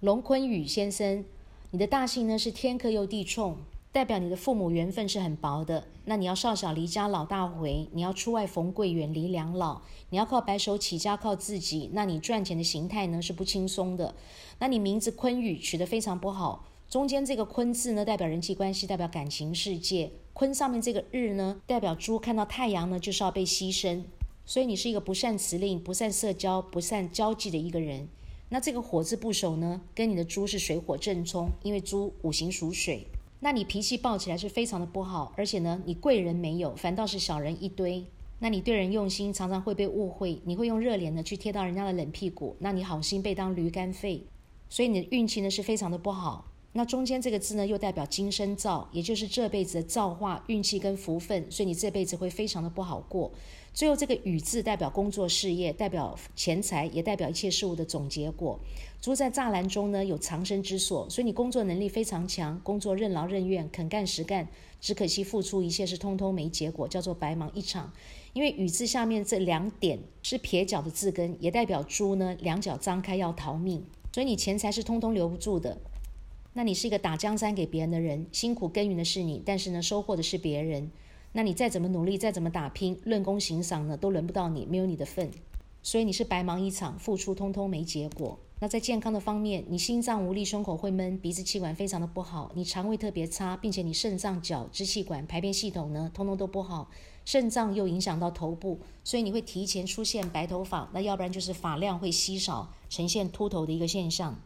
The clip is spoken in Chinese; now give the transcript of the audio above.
龙坤宇先生，你的大姓呢是天克又地冲，代表你的父母缘分是很薄的。那你要少小离家老大回，你要出外逢贵，远离两老，你要靠白手起家，靠自己。那你赚钱的形态呢是不轻松的。那你名字坤宇取得非常不好，中间这个坤字呢代表人际关系，代表感情世界。坤上面这个日呢代表猪，看到太阳呢就是要被牺牲。所以你是一个不善辞令、不善社交、不善交际的一个人。那这个火字部首呢，跟你的猪是水火正冲，因为猪五行属水。那你脾气暴起来是非常的不好，而且呢，你贵人没有，反倒是小人一堆。那你对人用心，常常会被误会，你会用热脸呢去贴到人家的冷屁股，那你好心被当驴肝肺，所以你的运气呢是非常的不好。那中间这个字呢，又代表今生造，也就是这辈子的造化、运气跟福分，所以你这辈子会非常的不好过。最后这个雨字代表工作事业，代表钱财，也代表一切事物的总结果。猪在栅栏中呢，有藏身之所，所以你工作能力非常强，工作任劳任怨，肯干实干。只可惜付出一切是通通没结果，叫做白忙一场。因为雨字下面这两点是撇脚的字根，也代表猪呢两脚张开要逃命，所以你钱财是通通留不住的。那你是一个打江山给别人的人，辛苦耕耘的是你，但是呢，收获的是别人。那你再怎么努力，再怎么打拼，论功行赏呢，都轮不到你，没有你的份。所以你是白忙一场，付出通通没结果。那在健康的方面，你心脏无力，胸口会闷，鼻子气管非常的不好，你肠胃特别差，并且你肾脏、脚、支气管、排便系统呢，通通都不好。肾脏又影响到头部，所以你会提前出现白头发，那要不然就是发量会稀少，呈现秃头的一个现象。